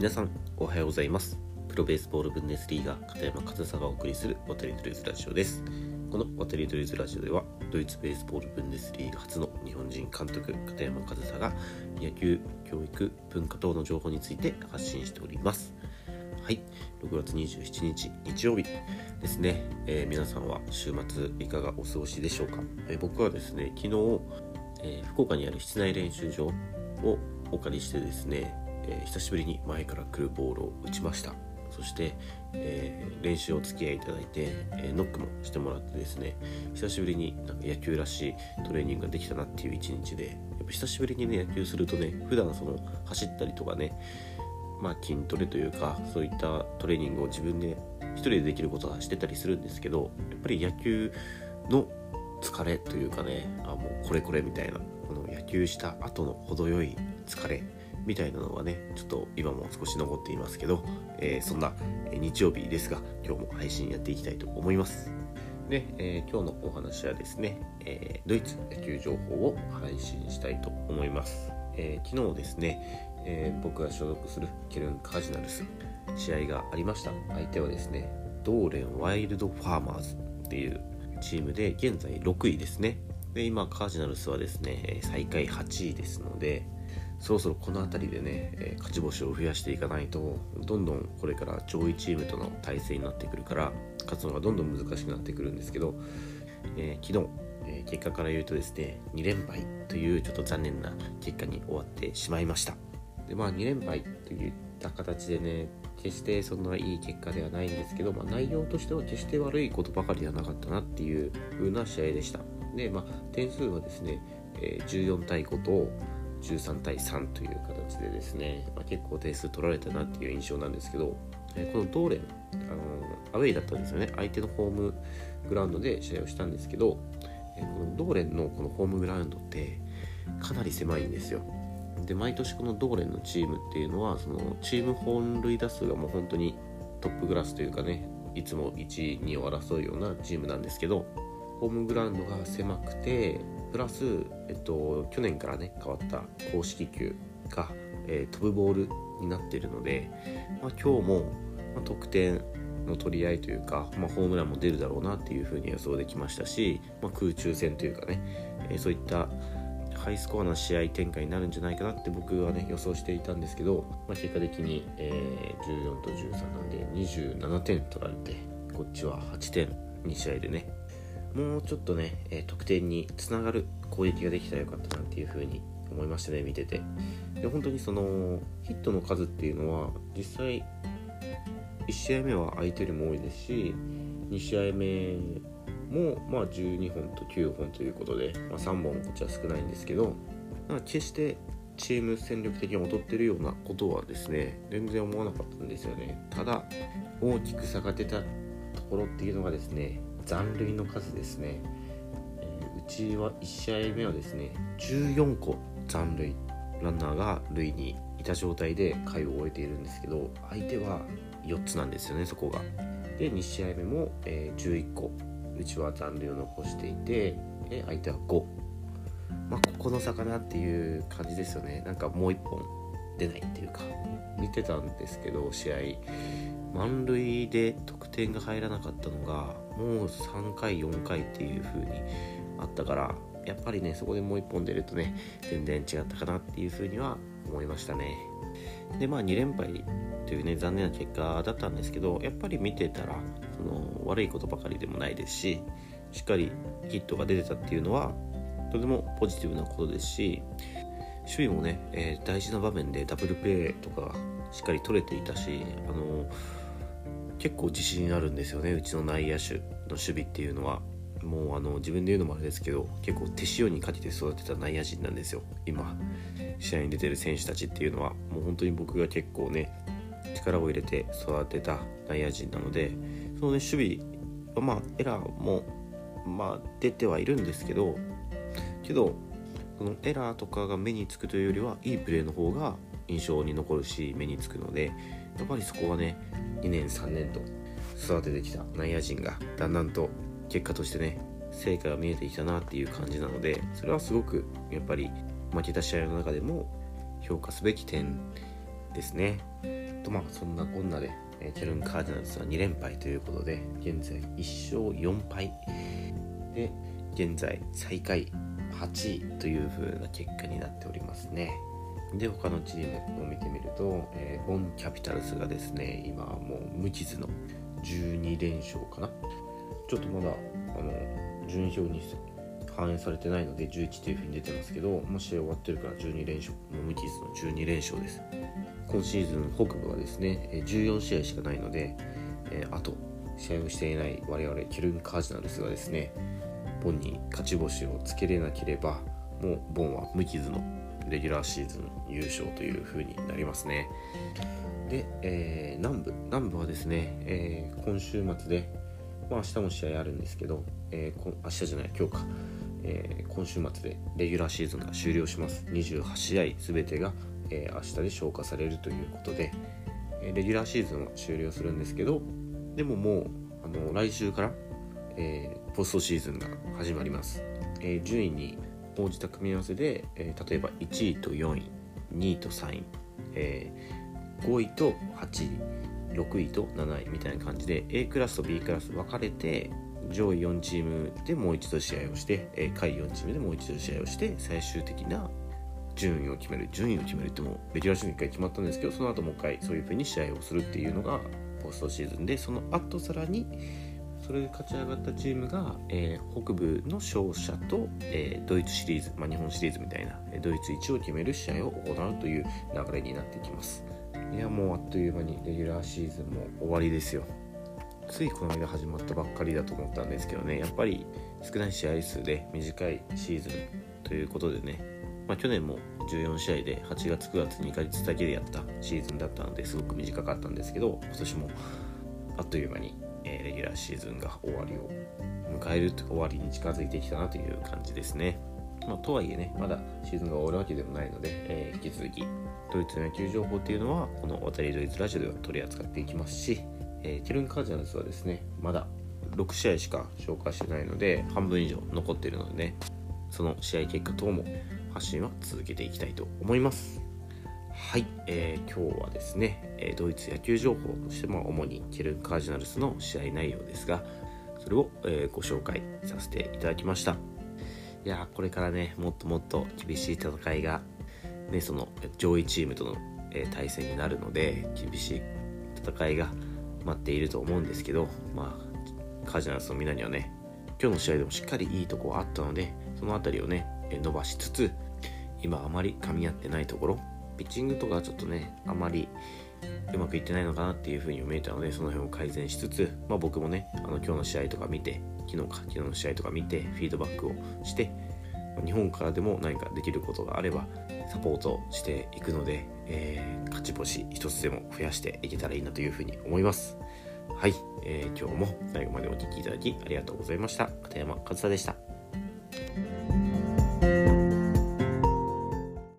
皆さんおはようございます。プロベースボールブンデスリーガ片山和沙がお送りする渡り鳥ズラジオです。この渡り鳥ズラジオではドイツベースボールブンデスリーガ初の日本人監督片山和沙が野球教育文化等の情報について発信しております。はい。6月27日日曜日ですね、えー、皆さんは週末いかがお過ごしでしょうか、えー、僕はですね昨日、えー、福岡にある室内練習場をお借りしてですね、え久しぶりに前から来るボールを打ちました。そして、えー、練習お付き合いいただいて、えー、ノックもしてもらってですね久しぶりになんか野球らしいトレーニングができたなっていう一日でやっぱ久しぶりにね野球するとね普段その走ったりとかねまあ筋トレというかそういったトレーニングを自分で一人でできることはしてたりするんですけどやっぱり野球の疲れというかねあもうこれこれみたいなこの野球した後の程よい疲れみたいなのはねちょっと今も少し残っていますけど、えー、そんな日曜日ですが今日も配信やっていきたいと思います。で、えー、今日のお話はですね、え、ドイツ野球情報を配信したいと思います、え昨日ですね、え僕が所属するケルンカージナルス試合がありました。相手はですねドーレンワイルドファーマーズっていうチームで現在6位ですね。で今カージナルスはですね最下位8位ですのでそろそろこの辺りでね、えー、勝ち星を増やしていかないとどんどんこれから上位チームとの対戦になってくるから勝つのがどんどん難しくなってくるんですけど、えー、昨日、えー、結果から言うとですね2連敗というちょっと残念な結果に終わってしまいました。でまあ2連敗といった形でね決してそんないい結果ではないんですけど、まあ、内容としては決して悪いことばかりではなかったなっていう風な試合でした。でまあ点数はですね、えー、14対5と13対3という形でですね、まあ、結構点数取られたなっていう印象なんですけど、えこのドーレンあのアウェイだったんですよね。相手のホームグラウンドで試合をしたんですけど、えこのドーレンのこのホームグラウンドってかなり狭いんですよ。で毎年このドーレンのチームっていうのはそのチーム本塁打数がもう本当にトップクラスというかねいつも1、2を争うようなチームなんですけどホームグラウンドが狭くてプラス、えっと、去年からね変わった公式球が、えー、飛ぶボールになっているので、まあ、今日も、まあ、得点の取り合いというか、まあ、ホームランも出るだろうなっていうふうに予想できましたし、まあ、空中戦というかね、えー、そういったハイスコアな試合展開になるんじゃないかなって僕はね予想していたんですけど、まあ、結果的に、えー、14と13なんで27点取られてこっちは8点2試合でねもうちょっとね、え得点につながる攻撃ができたらよかったなっていうふうに思いましたね見てて。で本当にそのヒットの数っていうのは実際1試合目は相手よりも多いですし2試合目もまあ12本と9本ということで、まあ、3本こっちは少ないんですけど決してチーム戦力的に劣ってるようなことはですね全然思わなかったんですよね。ただ大きく差が出たところっていうのがですね残塁の数ですね、えー、うちは1試合目はですね14個残塁ランナーが塁にいた状態で回を終えているんですけど相手は4つなんですよねそこが。で2試合目も、えー、11個うちは残塁を残していて、えー、相手は5まあここの差かなっていう感じですよね。なんかもう1本出ないっていうか。見てたんですけど試合。満塁で得点が入らなかったのがもう3回4回っていう風にあったからやっぱりねそこでもう1本出るとね全然違ったかなっていう風には思いましたね。でまあ2連敗というね残念な結果だったんですけどやっぱり見てたらその悪いことばかりでもないですししっかりヒットが出てたっていうのはとてもポジティブなことですし守備もね、えー、大事な場面でダブルプレーとかしっかり取れていたしあの結構自信あるんですよねうちの内野手の守備っていうのは。もうあの自分で言うのもあれですけど結構手塩にかけて育てた内野陣なんですよ。今試合に出てる選手たちっていうのは。もう本当に僕が結構ね力を入れて育てた内野陣なのでそのね守備はまあエラーもまあ出てはいるんですけどけどそのエラーとかが目につくというよりはいいプレーの方が印象に残るし目につくのでやっぱりそこはね2年3年と育ててきた内野陣がだんだんと結果としてね成果が見えてきたなっていう感じなのでそれはすごくやっぱり負けた試合の中でも評価すべき点ですね。とまあそんなこんなで、えケルン・カーディナルスは2連敗ということで現在1勝4敗。で現在最下位8位という風な結果になっておりますね。で他のチームを見てみると、えー、ボンキャピタルスがですね今もう無傷の12連勝かな。ちょっとまだあの順位表に反映されてないので11というふうに出てますけどもう試合終わってるから12連勝。もう無傷の12連勝です。今シーズン北部はですね14試合しかないので、えー、あと試合をしていない我々ケルン・カージナルスがですねボンに勝ち星をつけれなければもうボンは無傷のレギュラーシーズン優勝という風になりますね。で、えー、南部南部はですね、えー、今週末で、まあ、明日も試合あるんですけど、えー、明日じゃない今日か、え、今週末でレギュラーシーズンが終了します。28試合全てが、えー、明日で消化されるということで、えレギュラーシーズンは終了するんですけどでももうあの来週から、え、ポストシーズンが始まります、え、順位に応じた組み合わせで、えー、例えば1位と4位2位と3位、えー、5位と8位6位と7位みたいな感じで A クラスと B クラス分かれて上位4チームでもう一度試合をして、え、下位4チームでもう一度試合をして最終的な順位を決める順位を決めるってもうレギュラーシーズン1回決まったんですけどその後もう一回そういう風に試合をするっていうのがポストシーズンでその後さらにそれで勝ち上がったチームが、えー、北部の勝者と、えー、ドイツシリーズ、まあ、日本シリーズみたいなドイツ一を決める試合を行うという流れになってきます。いやもうあっという間にレギュラーシーズンも終わりですよ。ついこの間始まったばっかりだと思ったんですけどね。やっぱり少ない試合数で短いシーズンということでね、まあ、去年も14試合で8月9月2ヶ月だけでやったシーズンだったのですごく短かったんですけど今年もあっという間にえ、レギュラーシーズンが終わりを迎えると終わりに近づいてきたなという感じですね。まあ、とはいえね、まだシーズンが終わるわけでもないので、えー、引き続きドイツの野球情報っていうのはこの渡りドイツラジオでは取り扱っていきますし、えー、ケルン・カージナルスはですねまだ6試合しか紹介してないので半分以上残っているのでねその試合結果等も発信は続けていきたいと思います。はい、えー、今日はですね、え、ドイツ野球情報としても主にケルン・カージナルスの試合内容ですがそれを、えー、ご紹介させていただきました。いやこれからねもっともっと厳しい戦いが、ね、その上位チームとの、え対戦になるので厳しい戦いが待っていると思うんですけどまあカージナルスのみんなにはね今日の試合でもしっかりいいとこはあったのでその辺りをね伸ばしつつ今あまり噛み合ってないところピッチングとかちょっとねあまりうまくいってないのかなっていうふうに見えたのでその辺を改善しつつ、まあ、僕もねあの今日の試合とか見て昨日か昨日の試合とか見てフィードバックをして日本からでも何かできることがあればサポートしていくので、えー、勝ち星一つでも増やしていけたらいいなというふうに思います。はい、えー、今日も最後までお聴きいただきありがとうございました。片山和沙でした。